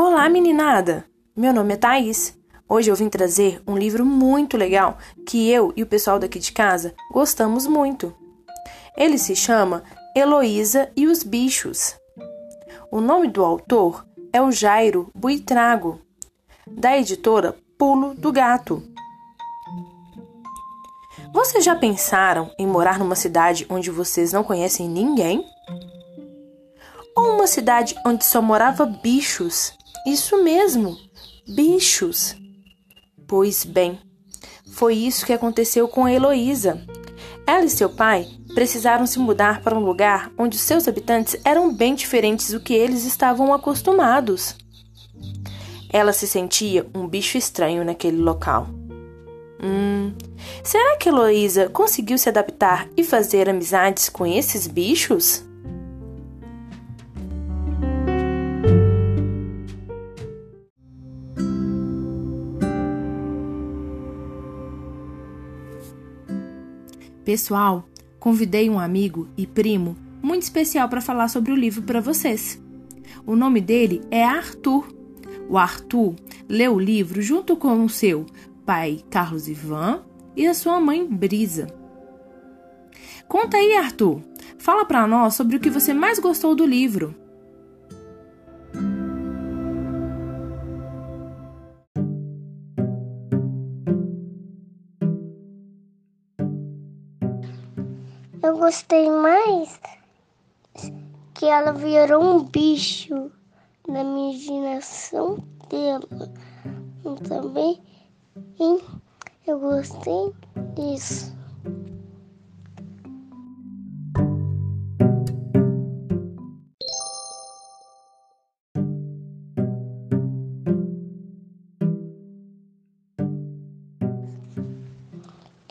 Olá, meninada! Meu nome é Thaís. Hoje eu vim trazer um livro muito legal que eu e o pessoal daqui de casa gostamos muito. Ele se chama Heloísa e os Bichos. O nome do autor é o Jairo Buitrago, da editora Pulo do Gato. Vocês já pensaram em morar numa cidade onde vocês não conhecem ninguém? Ou uma cidade onde só morava bichos? Isso mesmo, bichos. Pois bem, foi isso que aconteceu com Heloísa. Ela e seu pai precisaram se mudar para um lugar onde seus habitantes eram bem diferentes do que eles estavam acostumados. Ela se sentia um bicho estranho naquele local. Hum, será que Heloísa conseguiu se adaptar e fazer amizades com esses bichos? Pessoal, convidei um amigo e primo muito especial para falar sobre o livro para vocês. O nome dele é Arthur. O Arthur leu o livro junto com o seu pai Carlos Ivan e a sua mãe Brisa. Conta aí, Arthur. Fala para nós sobre o que você mais gostou do livro. Eu gostei mais que ela virou um bicho na imaginação dela. E também eu gostei disso.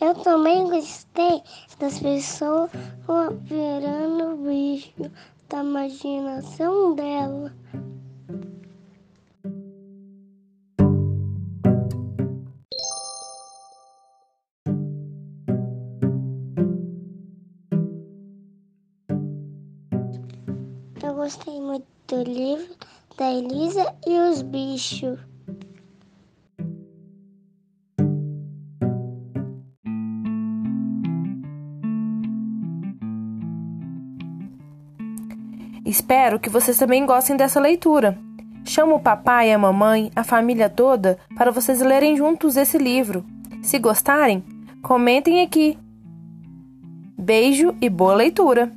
Eu também gostei das pessoas virando o bicho da imaginação dela. Eu gostei muito do livro da Elisa e os bichos. Espero que vocês também gostem dessa leitura. Chamo o papai, a mamãe, a família toda para vocês lerem juntos esse livro. Se gostarem, comentem aqui. Beijo e boa leitura!